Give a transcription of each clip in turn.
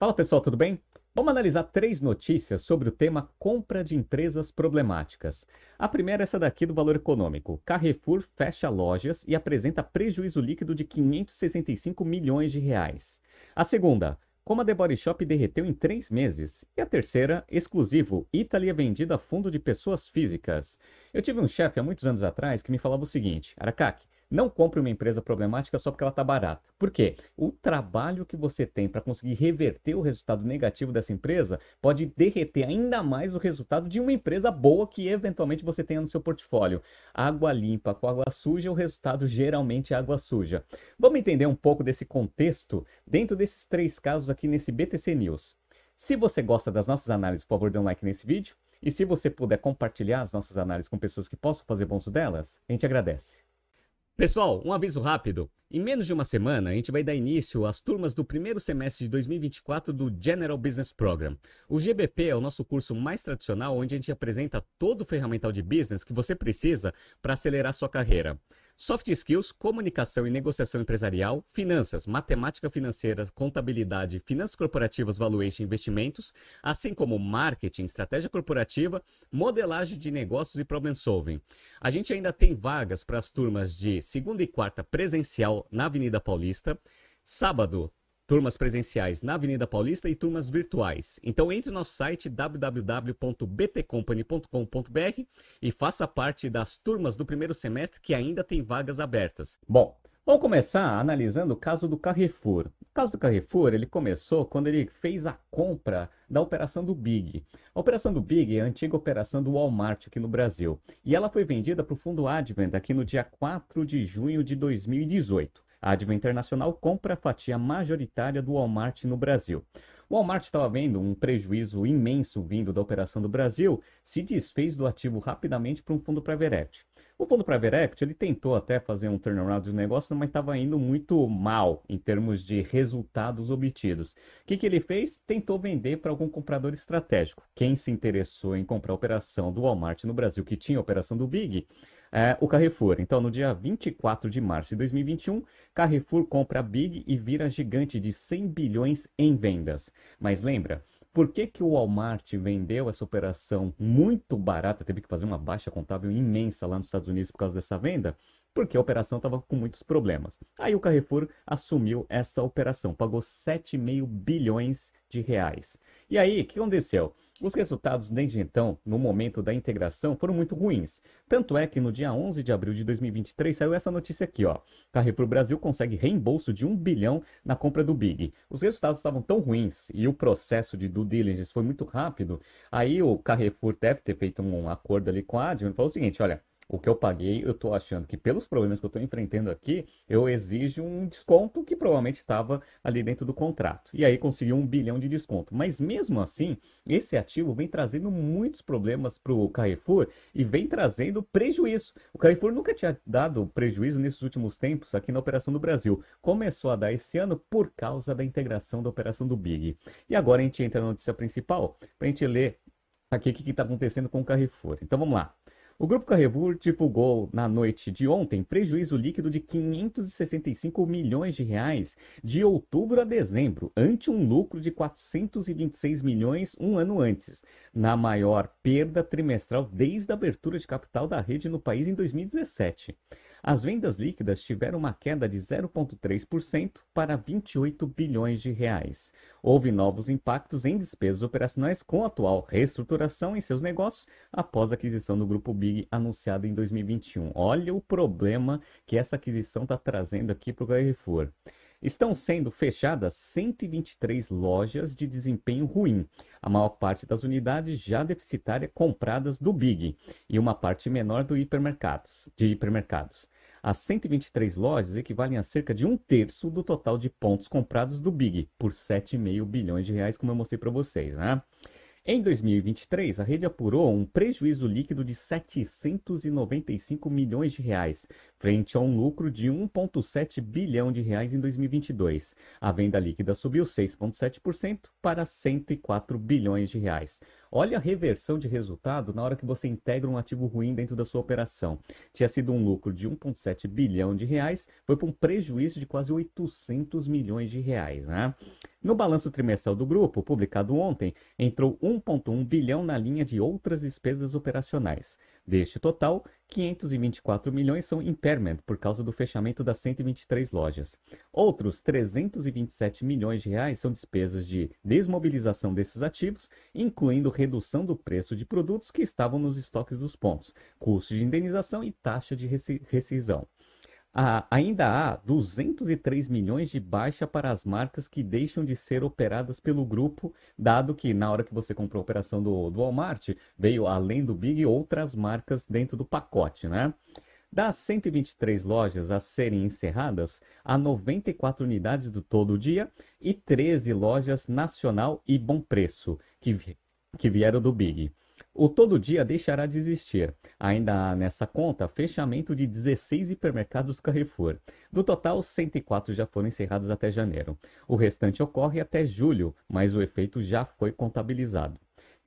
Fala pessoal, tudo bem? Vamos analisar três notícias sobre o tema compra de empresas problemáticas. A primeira é essa daqui do valor econômico. Carrefour fecha lojas e apresenta prejuízo líquido de 565 milhões de reais. A segunda, como a The Body Shop derreteu em três meses. E a terceira, exclusivo, Italy é vendida a fundo de pessoas físicas. Eu tive um chefe há muitos anos atrás que me falava o seguinte, Aracaki, não compre uma empresa problemática só porque ela está barata. Por quê? O trabalho que você tem para conseguir reverter o resultado negativo dessa empresa pode derreter ainda mais o resultado de uma empresa boa que eventualmente você tenha no seu portfólio. Água limpa com água suja, o resultado geralmente é água suja. Vamos entender um pouco desse contexto dentro desses três casos aqui nesse BTC News. Se você gosta das nossas análises, por favor, dê um like nesse vídeo. E se você puder compartilhar as nossas análises com pessoas que possam fazer bom uso delas, a gente agradece. Pessoal, um aviso rápido. Em menos de uma semana, a gente vai dar início às turmas do primeiro semestre de 2024 do General Business Program. O GBP é o nosso curso mais tradicional, onde a gente apresenta todo o ferramental de business que você precisa para acelerar sua carreira. Soft skills, comunicação e negociação empresarial, finanças, matemática financeira, contabilidade, finanças corporativas, valuation e investimentos, assim como marketing, estratégia corporativa, modelagem de negócios e problem solving. A gente ainda tem vagas para as turmas de segunda e quarta presencial na Avenida Paulista, sábado turmas presenciais na Avenida Paulista e turmas virtuais. Então entre no nosso site www.btcompany.com.br e faça parte das turmas do primeiro semestre que ainda tem vagas abertas. Bom, Vamos começar analisando o caso do Carrefour. O caso do Carrefour, ele começou quando ele fez a compra da operação do Big. A operação do Big é a antiga operação do Walmart aqui no Brasil. E ela foi vendida para o fundo Advent aqui no dia 4 de junho de 2018. A Advent Internacional compra a fatia majoritária do Walmart no Brasil. O Walmart estava vendo um prejuízo imenso vindo da operação do Brasil, se desfez do ativo rapidamente para um fundo private equity. O fundo private equity ele tentou até fazer um turnaround do negócio, mas estava indo muito mal em termos de resultados obtidos. O que, que ele fez? Tentou vender para algum comprador estratégico. Quem se interessou em comprar a operação do Walmart no Brasil, que tinha a operação do Big, é, o Carrefour. Então, no dia 24 de março de 2021, Carrefour compra a Big e vira gigante de 100 bilhões em vendas. Mas lembra, por que, que o Walmart vendeu essa operação muito barata? Teve que fazer uma baixa contábil imensa lá nos Estados Unidos por causa dessa venda? Porque a operação estava com muitos problemas. Aí o Carrefour assumiu essa operação, pagou 7,5 bilhões de reais. E aí, o que aconteceu? Os resultados desde então, no momento da integração, foram muito ruins. Tanto é que no dia 11 de abril de 2023 saiu essa notícia aqui, ó. Carrefour Brasil consegue reembolso de 1 bilhão na compra do Big. Os resultados estavam tão ruins e o processo de due diligence foi muito rápido. Aí o Carrefour deve ter feito um acordo ali com a Advent e falou o seguinte, olha, o que eu paguei, eu estou achando que pelos problemas que eu estou enfrentando aqui, eu exijo um desconto que provavelmente estava ali dentro do contrato. E aí conseguiu um bilhão de desconto. Mas mesmo assim, esse ativo vem trazendo muitos problemas para o Carrefour e vem trazendo prejuízo. O Carrefour nunca tinha dado prejuízo nesses últimos tempos aqui na Operação do Brasil. Começou a dar esse ano por causa da integração da Operação do Big. E agora a gente entra na notícia principal para a gente ler aqui o que está acontecendo com o Carrefour. Então vamos lá. O Grupo Carrefour divulgou na noite de ontem prejuízo líquido de 565 milhões de reais de outubro a dezembro, ante um lucro de 426 milhões um ano antes, na maior perda trimestral desde a abertura de capital da rede no país em 2017. As vendas líquidas tiveram uma queda de 0,3% para 28 bilhões de reais. Houve novos impactos em despesas operacionais com a atual reestruturação em seus negócios após a aquisição do grupo Big anunciada em 2021. Olha o problema que essa aquisição está trazendo aqui para o Carrefour. Estão sendo fechadas 123 lojas de desempenho ruim, a maior parte das unidades já deficitárias compradas do Big e uma parte menor do hipermercados, de hipermercados. As 123 lojas equivalem a cerca de um terço do total de pontos comprados do Big, por 7,5 bilhões de reais, como eu mostrei para vocês. Né? Em 2023, a rede apurou um prejuízo líquido de 795 milhões de reais, frente a um lucro de 1,7 bilhão de reais em 2022. A venda líquida subiu 6,7% para 104 bilhões de reais. Olha a reversão de resultado na hora que você integra um ativo ruim dentro da sua operação. Tinha sido um lucro de 1,7 bilhão de reais, foi para um prejuízo de quase 800 milhões de reais. Né? No balanço trimestral do grupo, publicado ontem, entrou 1,1 bilhão na linha de outras despesas operacionais. Deste total, 524 milhões são impairment por causa do fechamento das 123 lojas. Outros 327 milhões de reais são despesas de desmobilização desses ativos, incluindo redução do preço de produtos que estavam nos estoques dos pontos, custos de indenização e taxa de rescisão ah, ainda há 203 milhões de baixa para as marcas que deixam de ser operadas pelo grupo, dado que na hora que você comprou a operação do, do Walmart, veio além do Big outras marcas dentro do pacote, né? Das 123 lojas a serem encerradas, há 94 unidades do todo dia e 13 lojas Nacional e Bom Preço, que, que vieram do Big. O todo dia deixará de existir. Ainda nessa conta fechamento de 16 hipermercados Carrefour. Do total, 104 já foram encerrados até janeiro. O restante ocorre até julho, mas o efeito já foi contabilizado.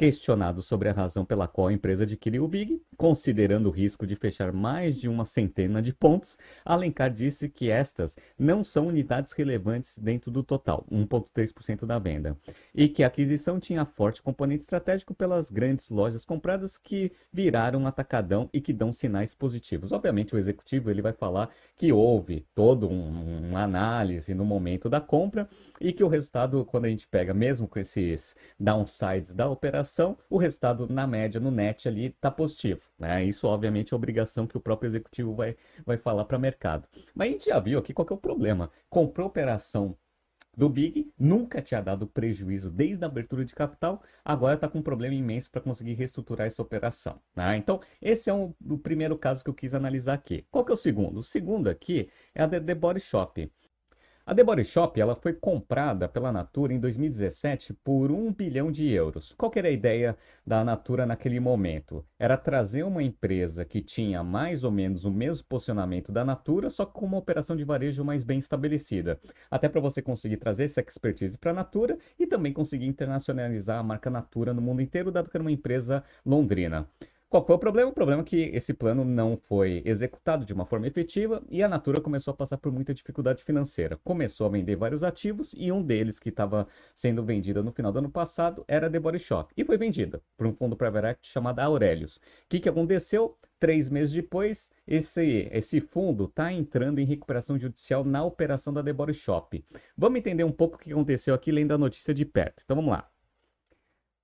Questionado sobre a razão pela qual a empresa adquiriu o Big, considerando o risco de fechar mais de uma centena de pontos, Alencar disse que estas não são unidades relevantes dentro do total, 1,3% da venda, e que a aquisição tinha forte componente estratégico pelas grandes lojas compradas que viraram atacadão e que dão sinais positivos. Obviamente, o executivo ele vai falar que houve todo um, uma análise no momento da compra e que o resultado, quando a gente pega, mesmo com esses downsides da operação, o resultado na média, no net ali, está positivo. Né? Isso, obviamente, é obrigação que o próprio executivo vai, vai falar para o mercado. Mas a gente já viu aqui qual é o problema. Comprou operação do Big, nunca tinha dado prejuízo desde a abertura de capital, agora está com um problema imenso para conseguir reestruturar essa operação. Né? Então, esse é um, o primeiro caso que eu quis analisar aqui. Qual que é o segundo? O segundo aqui é a The, The Body Shop. A The Body Shop ela foi comprada pela Natura em 2017 por 1 bilhão de euros. Qual era a ideia da Natura naquele momento? Era trazer uma empresa que tinha mais ou menos o mesmo posicionamento da Natura, só com uma operação de varejo mais bem estabelecida. Até para você conseguir trazer essa expertise para a Natura e também conseguir internacionalizar a marca Natura no mundo inteiro, dado que era uma empresa londrina. Qual foi o problema? O problema é que esse plano não foi executado de uma forma efetiva e a Natura começou a passar por muita dificuldade financeira. Começou a vender vários ativos e um deles que estava sendo vendido no final do ano passado era a The Body Shop e foi vendida por um fundo private equity chamado Aurelius. O que, que aconteceu? Três meses depois, esse, esse fundo está entrando em recuperação judicial na operação da The Body Shop. Vamos entender um pouco o que aconteceu aqui, lendo a notícia de perto. Então vamos lá.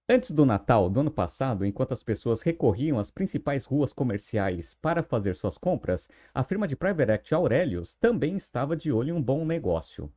Antes do Natal do ano passado, enquanto as pessoas recorriam às principais ruas comerciais para fazer suas compras, a firma de private equity Aurelius também estava de olho em um bom negócio.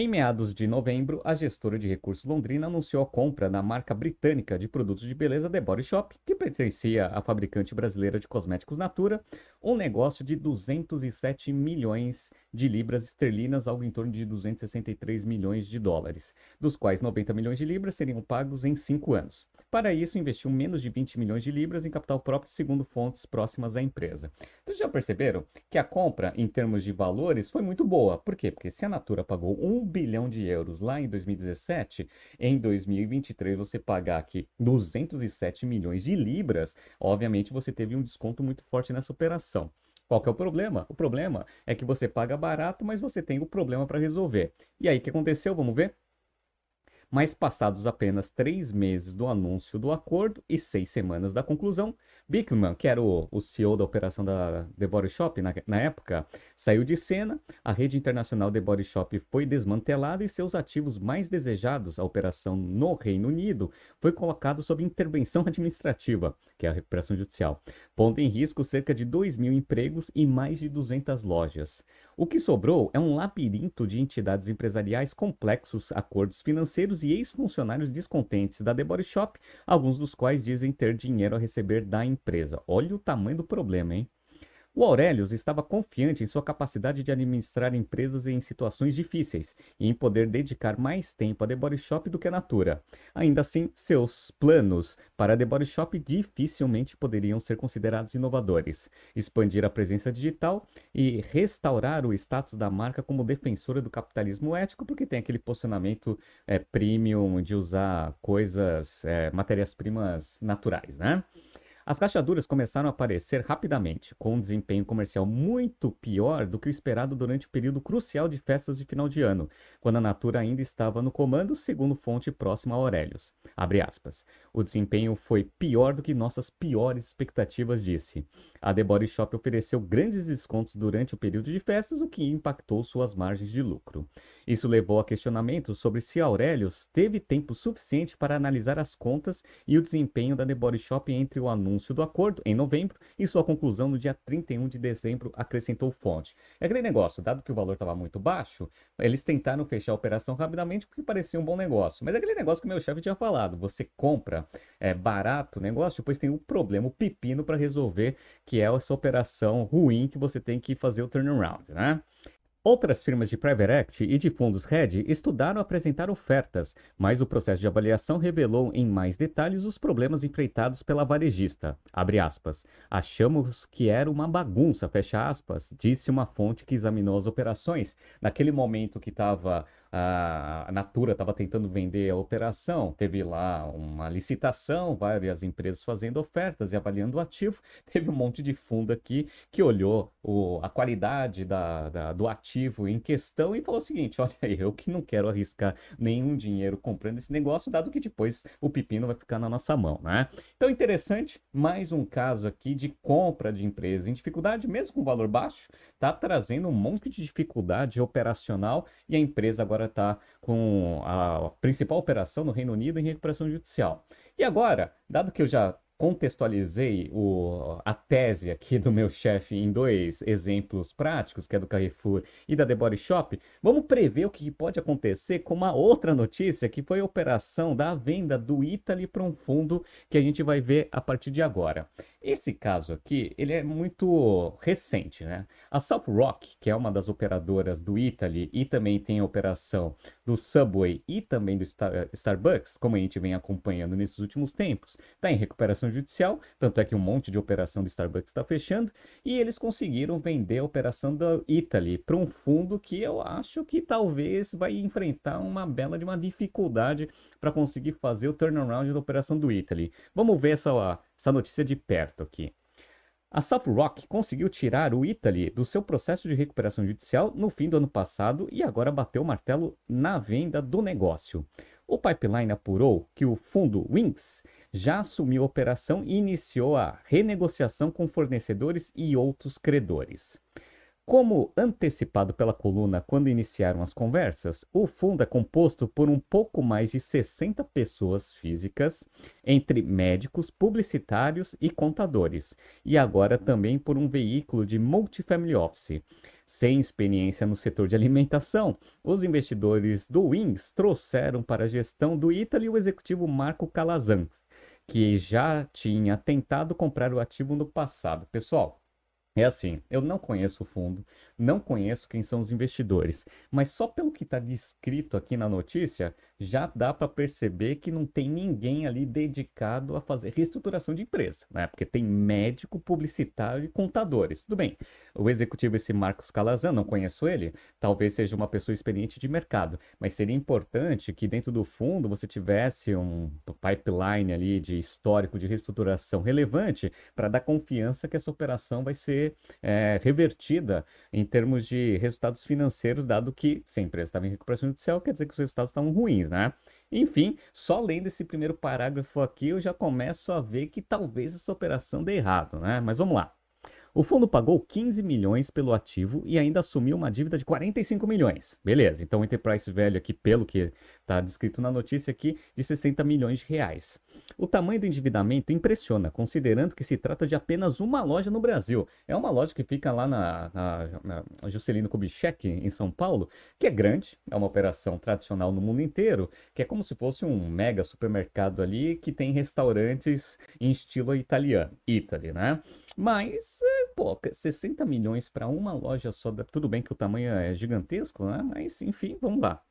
Em meados de novembro, a gestora de recursos Londrina anunciou a compra da marca britânica de produtos de beleza The Body Shop, que pertencia à fabricante brasileira de cosméticos Natura, um negócio de 207 milhões de libras esterlinas, algo em torno de 263 milhões de dólares, dos quais 90 milhões de libras seriam pagos em cinco anos. Para isso, investiu menos de 20 milhões de libras em capital próprio, segundo fontes próximas à empresa. Vocês já perceberam que a compra, em termos de valores, foi muito boa. Por quê? Porque se a Natura pagou 1 bilhão de euros lá em 2017, em 2023 você pagar aqui 207 milhões de libras, obviamente você teve um desconto muito forte nessa operação. Qual que é o problema? O problema é que você paga barato, mas você tem o problema para resolver. E aí, o que aconteceu? Vamos ver? Mas passados apenas três meses do anúncio do acordo e seis semanas da conclusão, Bickman, que era o, o CEO da operação da The Body Shop na, na época, saiu de cena, a rede internacional The Body Shop foi desmantelada e seus ativos mais desejados, a operação no Reino Unido, foi colocado sob intervenção administrativa, que é a recuperação judicial, pondo em risco cerca de 2 mil empregos e mais de 200 lojas. O que sobrou é um labirinto de entidades empresariais complexos, acordos financeiros e ex-funcionários descontentes da The Body Shop, alguns dos quais dizem ter dinheiro a receber da empresa. Olha o tamanho do problema, hein? O Aurelius estava confiante em sua capacidade de administrar empresas em situações difíceis e em poder dedicar mais tempo a The Body Shop do que a Natura. Ainda assim, seus planos para The Body Shop dificilmente poderiam ser considerados inovadores. Expandir a presença digital e restaurar o status da marca como defensora do capitalismo ético, porque tem aquele posicionamento é, premium de usar coisas, é, matérias-primas naturais, né? As rachaduras começaram a aparecer rapidamente, com um desempenho comercial muito pior do que o esperado durante o período crucial de festas de final de ano, quando a Natura ainda estava no comando, segundo fonte próxima a Aurelius. O desempenho foi pior do que nossas piores expectativas, disse. A The Body Shop ofereceu grandes descontos durante o período de festas, o que impactou suas margens de lucro. Isso levou a questionamentos sobre se Aurelius teve tempo suficiente para analisar as contas e o desempenho da The Body Shop entre o anúncio do acordo em novembro e sua conclusão no dia 31 de dezembro, acrescentou fonte. É aquele negócio, dado que o valor estava muito baixo, eles tentaram fechar a operação rapidamente porque parecia um bom negócio. Mas é aquele negócio que meu chefe tinha falado, você compra é, barato o negócio, depois tem um problema, o um pepino para resolver, que é essa operação ruim que você tem que fazer o turnaround, né? Outras firmas de private equity e de fundos hedge estudaram apresentar ofertas, mas o processo de avaliação revelou em mais detalhes os problemas enfrentados pela varejista. Achamos que era uma bagunça, fecha aspas, disse uma fonte que examinou as operações. Naquele momento que estava a Natura estava tentando vender a operação, teve lá uma licitação, várias empresas fazendo ofertas e avaliando o ativo. Teve um monte de fundo aqui que olhou o, a qualidade da, da, do ativo em questão e falou o seguinte: olha, eu que não quero arriscar nenhum dinheiro comprando esse negócio, dado que depois o pepino vai ficar na nossa mão, né? Então, interessante, mais um caso aqui de compra de empresa em dificuldade, mesmo com valor baixo, está trazendo um monte de dificuldade operacional e a empresa agora agora está com a principal operação no Reino Unido em recuperação judicial. E agora, dado que eu já contextualizei o, a tese aqui do meu chefe em dois exemplos práticos, que é do Carrefour e da The Body Shop, vamos prever o que pode acontecer com uma outra notícia, que foi a operação da venda do Italy para um fundo que a gente vai ver a partir de agora. Esse caso aqui, ele é muito recente, né? A South Rock, que é uma das operadoras do Italy e também tem a operação do Subway e também do Star Starbucks, como a gente vem acompanhando nesses últimos tempos, está em recuperação judicial, tanto é que um monte de operação do Starbucks está fechando, e eles conseguiram vender a operação do Italy para um fundo que eu acho que talvez vai enfrentar uma bela de uma dificuldade para conseguir fazer o turnaround da operação do Italy. Vamos ver essa essa notícia de perto aqui. A Rock conseguiu tirar o Italy do seu processo de recuperação judicial no fim do ano passado e agora bateu o martelo na venda do negócio. O Pipeline apurou que o fundo Wings já assumiu a operação e iniciou a renegociação com fornecedores e outros credores. Como antecipado pela coluna quando iniciaram as conversas, o fundo é composto por um pouco mais de 60 pessoas físicas, entre médicos, publicitários e contadores, e agora também por um veículo de multifamily office. Sem experiência no setor de alimentação, os investidores do Wings trouxeram para a gestão do Italy o executivo Marco Calazan, que já tinha tentado comprar o ativo no passado. Pessoal, é assim, eu não conheço o fundo, não conheço quem são os investidores, mas só pelo que está descrito aqui na notícia, já dá para perceber que não tem ninguém ali dedicado a fazer reestruturação de empresa, né? Porque tem médico, publicitário e contadores. Tudo bem, o executivo, esse Marcos Calazan, não conheço ele, talvez seja uma pessoa experiente de mercado, mas seria importante que dentro do fundo você tivesse um pipeline ali de histórico de reestruturação relevante para dar confiança que essa operação vai ser ser é, revertida em termos de resultados financeiros, dado que se a empresa estava em recuperação judicial, quer dizer que os resultados estavam ruins, né? Enfim, só lendo esse primeiro parágrafo aqui, eu já começo a ver que talvez essa operação dê errado, né? Mas vamos lá. O fundo pagou 15 milhões pelo ativo e ainda assumiu uma dívida de 45 milhões. Beleza, então o enterprise value aqui, pelo que está descrito na notícia aqui, de 60 milhões de reais. O tamanho do endividamento impressiona, considerando que se trata de apenas uma loja no Brasil. É uma loja que fica lá na, na, na Juscelino Kubitschek, em São Paulo, que é grande, é uma operação tradicional no mundo inteiro, que é como se fosse um mega supermercado ali que tem restaurantes em estilo italiano, Italy, né? Mas, é, pô, 60 milhões para uma loja só, tudo bem que o tamanho é gigantesco, né? Mas, enfim, vamos lá.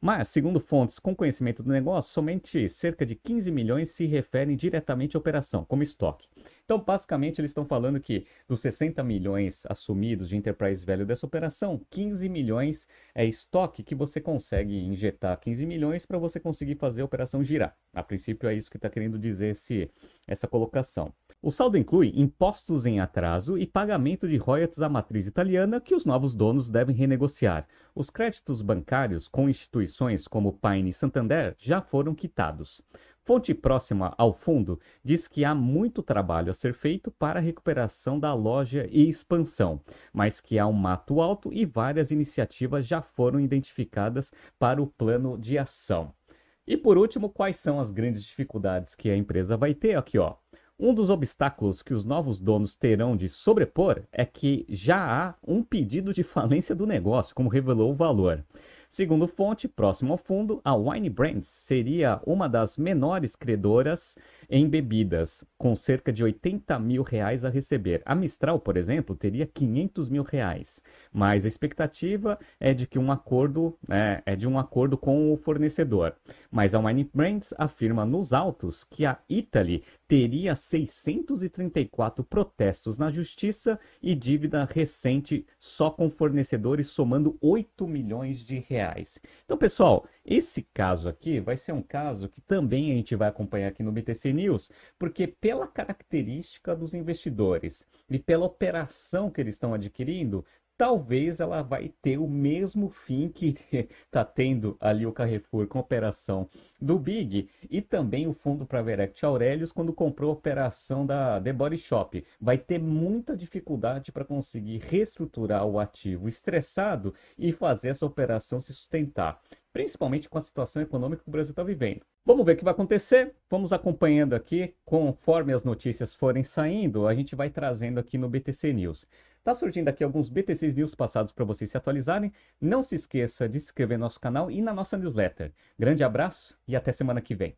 Mas, segundo fontes com conhecimento do negócio, somente cerca de 15 milhões se referem diretamente à operação, como estoque. Então, basicamente, eles estão falando que dos 60 milhões assumidos de enterprise value dessa operação, 15 milhões é estoque que você consegue injetar 15 milhões para você conseguir fazer a operação girar. A princípio, é isso que está querendo dizer esse, essa colocação. O saldo inclui impostos em atraso e pagamento de royalties à matriz italiana que os novos donos devem renegociar. Os créditos bancários com instituições como Pine e Santander já foram quitados. Fonte próxima ao fundo diz que há muito trabalho a ser feito para a recuperação da loja e expansão, mas que há um mato alto e várias iniciativas já foram identificadas para o plano de ação. E por último, quais são as grandes dificuldades que a empresa vai ter? Aqui, ó. Um dos obstáculos que os novos donos terão de sobrepor é que já há um pedido de falência do negócio, como revelou o valor. Segundo fonte próximo ao fundo, a Wine Brands seria uma das menores credoras em bebidas, com cerca de 80 mil reais a receber. A Mistral, por exemplo, teria 500 mil reais, mas a expectativa é de que um acordo é, é de um acordo com o fornecedor. Mas a Wine Brands afirma nos autos que a Italy teria 634 protestos na justiça e dívida recente só com fornecedores somando 8 milhões de reais. Então, pessoal, esse caso aqui vai ser um caso que também a gente vai acompanhar aqui no BTC News, porque pela característica dos investidores e pela operação que eles estão adquirindo, talvez ela vai ter o mesmo fim que está tendo ali o Carrefour com a operação do Big e também o fundo Praverect Aurelius quando comprou a operação da The Body Shop. Vai ter muita dificuldade para conseguir reestruturar o ativo estressado e fazer essa operação se sustentar principalmente com a situação econômica que o Brasil está vivendo. Vamos ver o que vai acontecer. Vamos acompanhando aqui, conforme as notícias forem saindo, a gente vai trazendo aqui no BTC News. Tá surgindo aqui alguns BTC News passados para vocês se atualizarem. Não se esqueça de se inscrever no nosso canal e na nossa newsletter. Grande abraço e até semana que vem.